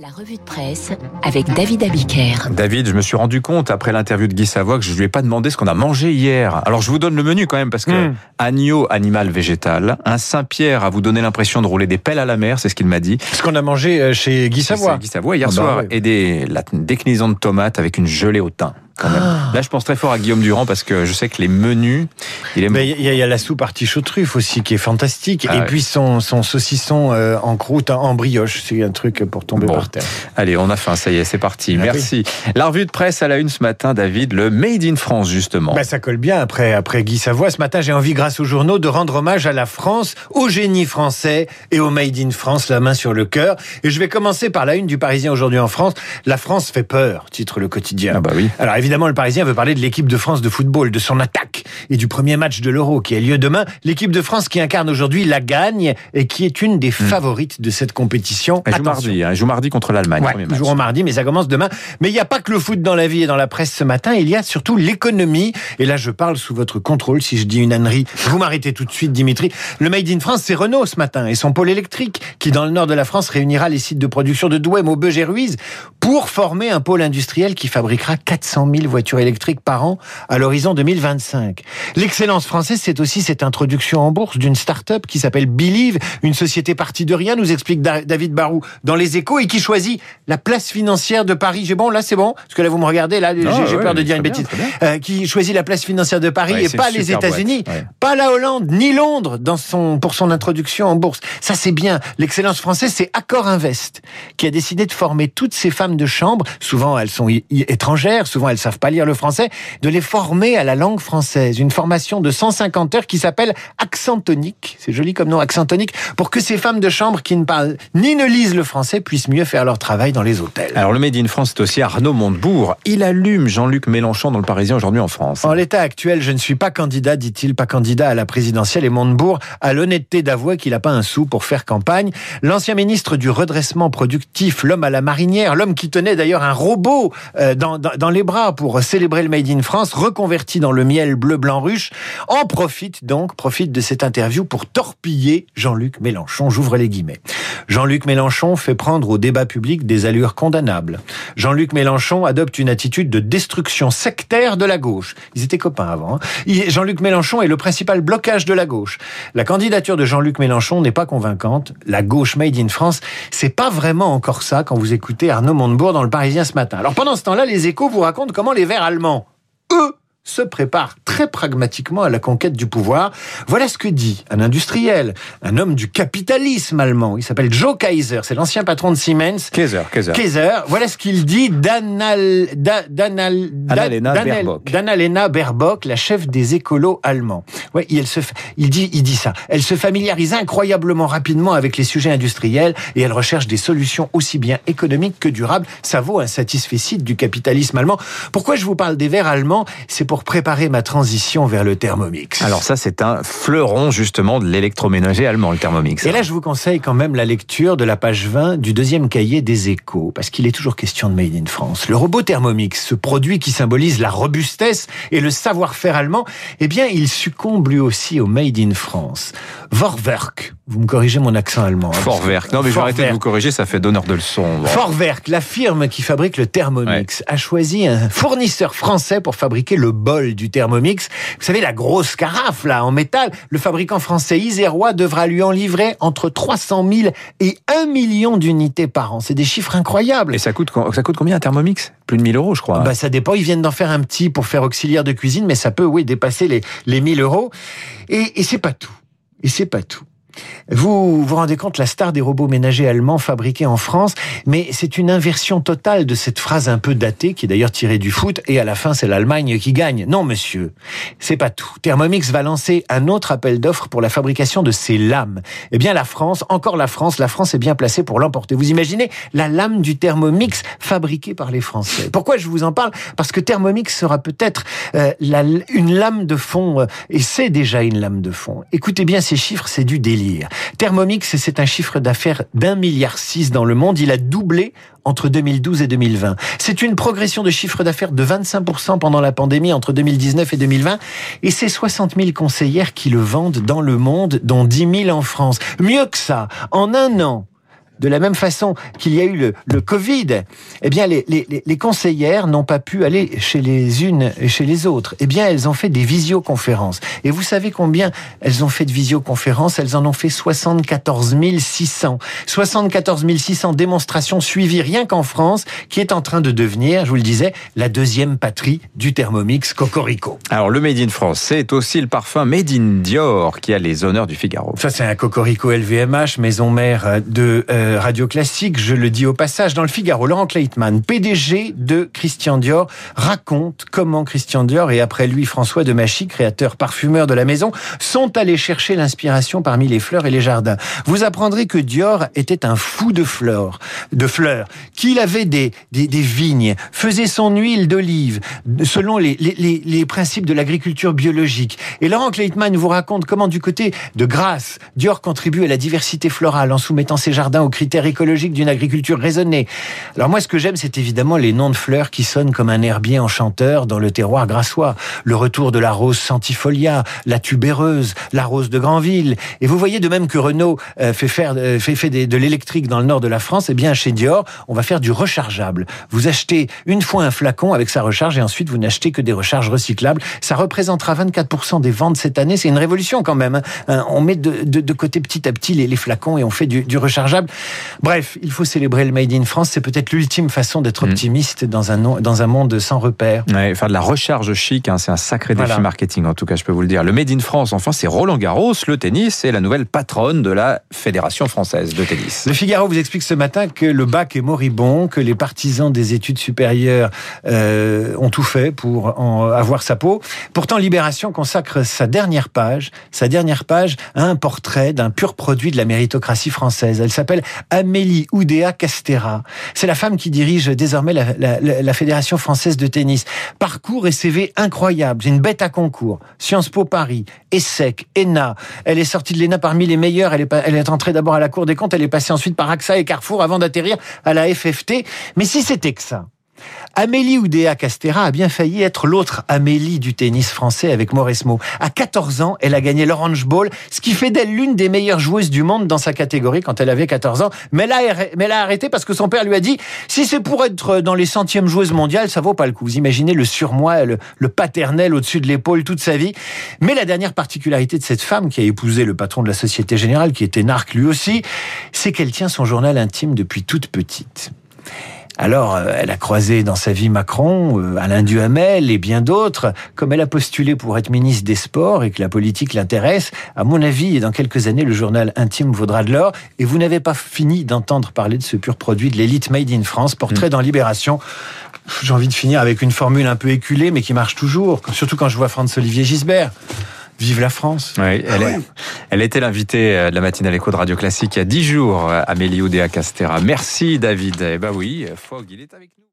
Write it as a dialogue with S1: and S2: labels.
S1: La revue de presse avec David Abiker.
S2: David, je me suis rendu compte après l'interview de Guy Savoie que je lui ai pas demandé ce qu'on a mangé hier. Alors je vous donne le menu quand même parce que
S3: Mm.
S2: agneau animal végétal, un Saint-Pierre à vous donner l'impression de rouler des pelles à la mer, c'est ce qu'il m'a dit.
S3: Ce qu'on a mangé euh, chez Guy Savoie.
S2: Guy Savoie hier
S3: Ah bah
S2: soir
S3: ouais.
S2: et des la déclinaison de tomates avec une gelée au thym. Quand même.
S3: Ah.
S2: Là, je pense très fort à Guillaume Durand parce que je sais que les menus, il aime.
S3: Il y, a- il y a la soupe artichaut truffe aussi qui est fantastique.
S2: Ah
S3: et
S2: ouais.
S3: puis son, son saucisson euh, en croûte, en brioche. C'est un truc pour tomber
S2: Bon.
S3: par terre.
S2: Allez, on a faim, ça y est, c'est parti.
S3: Ah
S2: Merci. La revue de presse à la une ce matin, David, le Made in France justement.
S3: Bah, ça colle bien après, après Guy Savoie. Ce matin, j'ai envie, grâce aux journaux, de rendre hommage à la France, au génie français et au Made in France, la main sur le cœur. Et je vais commencer par la une du Parisien aujourd'hui en France. La France fait peur, titre le quotidien.
S2: Ah bah oui.
S3: Alors évidemment, le Parisien veut parler de l'équipe de France de football, de son attaque et du premier match de l'Euro qui a lieu demain. L'équipe de France qui incarne aujourd'hui la gagne et qui est une des favorites de cette compétition.
S2: Elle joue mardi, hein, elle joue mardi contre l'Allemagne.
S3: Ouais, ils joueront mardi, mais ça commence demain. Mais il n'y a pas que le foot dans la vie et dans la presse ce matin, il y a surtout l'économie. Et là, je parle sous votre contrôle. Si je dis une ânerie, vous m'arrêtez tout de suite, Dimitri. Le Made in France, c'est Renault ce matin et son pôle électrique qui, dans le nord de la France, réunira les sites de production de Douai, Maubeuge et Ruiz pour former un pôle industriel qui fabriquera 400 000 voitures électriques par an à l'horizon 2025. L'excellence française, c'est aussi cette introduction en bourse d'une start-up qui s'appelle Believe, une société partie de rien, nous explique Da- David Barou dans Les Échos et qui choisit la place financière de Paris. J'ai bon, là c'est bon, parce que là vous me regardez, là j'ai
S2: ouais,
S3: peur de dire une
S2: bien,
S3: bêtise. Euh, qui choisit la place financière de Paris
S2: Ouais,
S3: et pas les États-Unis,
S2: ouais.
S3: pas la Hollande ni Londres dans son pour son introduction en bourse. Ça c'est bien. L'excellence française, c'est Accor Invest qui a décidé de former toutes ces femmes de chambre. Souvent elles sont étrangères, souvent elles savent pas lire le français, de les former à la langue française. Une formation de 150 heures qui s'appelle accent tonique. C'est joli comme nom, accent tonique, pour que ces femmes de chambre qui ne parlent ni ne lisent le français puissent mieux faire leur travail dans les hôtels.
S2: Alors le Made in France, c'est aussi Arnaud Montebourg. Il allume Jean-Luc Mélenchon dans le Parisien aujourd'hui en France.
S3: En l'état actuel, je ne suis pas candidat, dit-il, pas candidat à la présidentielle et Montebourg a l'honnêteté d'avouer qu'il n'a pas un sou pour faire campagne. L'ancien ministre du redressement productif, l'homme à la marinière, l'homme qui tenait d'ailleurs un robot euh, dans, dans, dans les bras pour célébrer le Made in France, reconverti dans le miel bleu-blanc ruche, en profite donc, profite de cette interview pour torpiller Jean-Luc Mélenchon. J'ouvre les guillemets. Jean-Luc Mélenchon fait prendre au débat public des allures condamnables. Jean-Luc Mélenchon adopte une attitude de destruction sectaire de la gauche. Ils étaient copains avant. hein. Jean-Luc Mélenchon est le principal blocage de la gauche. La candidature de Jean-Luc Mélenchon n'est pas convaincante. La gauche made in France, c'est pas vraiment encore ça quand vous écoutez Arnaud Montebourg dans le Parisien ce matin. Alors pendant ce temps-là, les échos vous racontent comment les Verts allemands, eux, se préparent très pragmatiquement à la conquête du pouvoir. Voilà ce que dit un industriel, un homme du capitalisme allemand. Il s'appelle Joe Kaiser, c'est l'ancien patron de Siemens.
S2: Kaiser, Kaiser.
S3: Kaiser, voilà ce qu'il dit d'Annal- d'A- d'Annal-
S2: Annalena
S3: d'Annal-
S2: Baerbock.
S3: d'Annalena Baerbock, la chef des écolos allemands. Ouais, il, se, il dit, il dit ça. Elle se familiarise incroyablement rapidement avec les sujets industriels et elle recherche des solutions aussi bien économiques que durables. Ça vaut un satisfecit du capitalisme allemand. Pourquoi je vous parle des verts allemands? C'est pour préparer ma transition vers le Thermomix.
S2: Alors ça, c'est un fleuron justement de l'électroménager allemand, le Thermomix.
S3: Et là, je vous conseille quand même la lecture de la page 20 du deuxième cahier des échos, parce qu'il est toujours question de Made in France. Le robot Thermomix, ce produit qui symbolise la robustesse et le savoir-faire allemand, eh bien, il succombe lui aussi au Made in France. Vorwerk, vous me corrigez mon accent allemand. hein,
S2: Fortwerk. Non, mais je vais arrêter de vous corriger, ça fait donneur de leçons. Bon.
S3: Vorwerk, la firme qui fabrique le Thermomix, a choisi un fournisseur français pour fabriquer le bol du Thermomix. Vous savez, la grosse carafe, là, en métal. Le fabricant français Isérois devra lui en livrer entre 300 000 et 1 million d'unités par an. C'est des chiffres incroyables.
S2: Et ça coûte, ça coûte combien un Thermomix? Plus de 1000 euros, je crois.
S3: Bah, ça dépend. Ils viennent d'en faire un petit pour faire auxiliaire de cuisine, mais ça peut, oui, dépasser les, les 1000 euros. Et, et c'est pas tout. Et c'est pas tout. Vous vous rendez compte, la star des robots ménagers allemands fabriqués en France, mais c'est une inversion totale de cette phrase un peu datée, qui est d'ailleurs tirée du foot, et à la fin c'est l'Allemagne qui gagne. Non monsieur, c'est pas tout. Thermomix va lancer un autre appel d'offres pour la fabrication de ces lames. Eh bien la France, encore la France, la France est bien placée pour l'emporter. Vous imaginez la lame du Thermomix fabriquée par les Français. Pourquoi je vous en parle? Parce que Thermomix sera peut-être euh, la- une lame de fond, euh, et c'est déjà une lame de fond. Écoutez bien ces chiffres, c'est du délire. Thermomix, c'est un chiffre d'affaires d'un milliard six dans le monde. Il a doublé entre 2012 et 2020. C'est une progression de chiffre d'affaires de 25% pendant la pandémie entre 2019 et 2020. Et c'est 60 000 conseillères qui le vendent dans le monde, dont 10 000 en France. Mieux que ça, en un an, de la même façon qu'il y a eu le, le Covid, eh bien, les, les, les conseillères n'ont pas pu aller chez les unes et chez les autres. Eh bien, elles ont fait des visioconférences. Et vous savez combien elles ont fait de visioconférences? Elles en ont fait 74 600. 74 600 démonstrations suivies rien qu'en France, qui est en train de devenir, je vous le disais, la deuxième patrie du Thermomix Cocorico.
S2: Alors, le Made in France, c'est aussi le parfum Made in Dior qui a les honneurs du Figaro.
S3: Ça, c'est un Cocorico LVMH, maison mère de euh, Radio Classique. Je le dis au passage, dans le Figaro, Laurent Kleitman, PDG de Christian Dior, raconte comment Christian Dior et après lui François de Machy, créateur parfumeur de la maison, sont allés chercher l'inspiration parmi les fleurs et les jardins. Vous apprendrez que Dior était un fou de fleurs, de fleurs, qu'il avait des, des, des, vignes, faisait son huile d'olive selon les, les, les principes de l'agriculture biologique. Et Laurent Kleitman vous raconte comment du côté de Grasse, Dior contribue à la diversité florale en soumettant ses jardins aux critères écologiques d'une agriculture raisonnée. Alors moi, ce que j'aime, c'est évidemment les noms de fleurs qui sonnent comme un herbier enchanteur dans le terroir grassois. Le retour de la rose centifolia, la tubéreuse, la rose de Granville. Et vous voyez de même que Renault euh, fait faire euh, fait, fait de l'électrique dans le nord de la France. Eh bien, chez Dior, on va faire du rechargeable. Vous achetez une fois un flacon avec sa recharge et ensuite vous n'achetez que des recharges recyclables. Ça représentera 24% des ventes cette année. C'est une révolution quand même. Hein. On met de, de, de, côté petit à petit les, les flacons et on fait du, du, rechargeable. Bref, il faut célébrer le Made in France. C'est peut-être l'ultime façon d'être mmh. optimiste dans, un, dans un monde sans repères.
S2: Ouais, faire de la recharge chic, hein, c'est un sacré défi voilà. marketing en tout cas, je peux vous le dire. Le Made in France, enfin, c'est Roland Garros, le tennis, et la nouvelle patronne de la Fédération française de tennis.
S3: Le Figaro vous explique ce matin que le bac est moribond, que les partisans des études supérieures euh, ont tout fait pour en avoir sa peau. Pourtant, Libération consacre sa dernière page, sa dernière page à un portrait d'un pur produit de la méritocratie française. Elle s'appelle Amélie Oudéa Castera. C'est la femme qui dirige désormais la, Fédération française de tennis. Parcours et CV incroyable. C'est une bête à concours. Sciences Po Paris, ESSEC, ENA. Elle est sortie de l'ENA parmi les meilleures. Elle est, elle est entrée d'abord à la Cour des comptes. Elle est passée ensuite par AXA et Carrefour avant d'atterrir à la FFT. Mais si c'était que ça, Amélie Oudéa Castera a bien failli être l'autre Amélie du tennis français avec Mauresmo. À 14 ans, elle a gagné l'Orange Bowl, ce qui fait d'elle l'une des meilleures joueuses du monde dans sa catégorie quand elle avait 14 ans. Mais elle a, mais arrêté parce que son père lui a dit si c'est pour être dans les centièmes joueuses mondiales, ça vaut pas le coup. Vous imaginez le surmoi, le, le paternel au-dessus de l'épaule toute sa vie. Mais la dernière particularité de cette femme qui a épousé le patron de la Société Générale, qui était narque lui aussi, c'est qu'elle tient son journal intime depuis toute petite. Alors, euh, elle a croisé dans sa vie Macron, euh, Alain Duhamel et bien d'autres. Comme elle a postulé pour être ministre des Sports et que la politique l'intéresse, à mon avis, dans quelques années, le journal intime vaudra de l'or. Et vous n'avez pas fini d'entendre parler de ce pur produit de l'élite made in France, portrait mmh. dans Libération. J'ai envie de finir avec une formule un peu éculée, mais qui marche toujours, surtout quand je vois Franz-Olivier Gisbert. Vive la France.
S2: Oui, elle, ah ouais. est, elle était l'invitée de la matinale écho de Radio Classique il y a dix jours, Amélie Oudéa Castera. Merci David. Eh ben oui, Fogg, il est avec nous.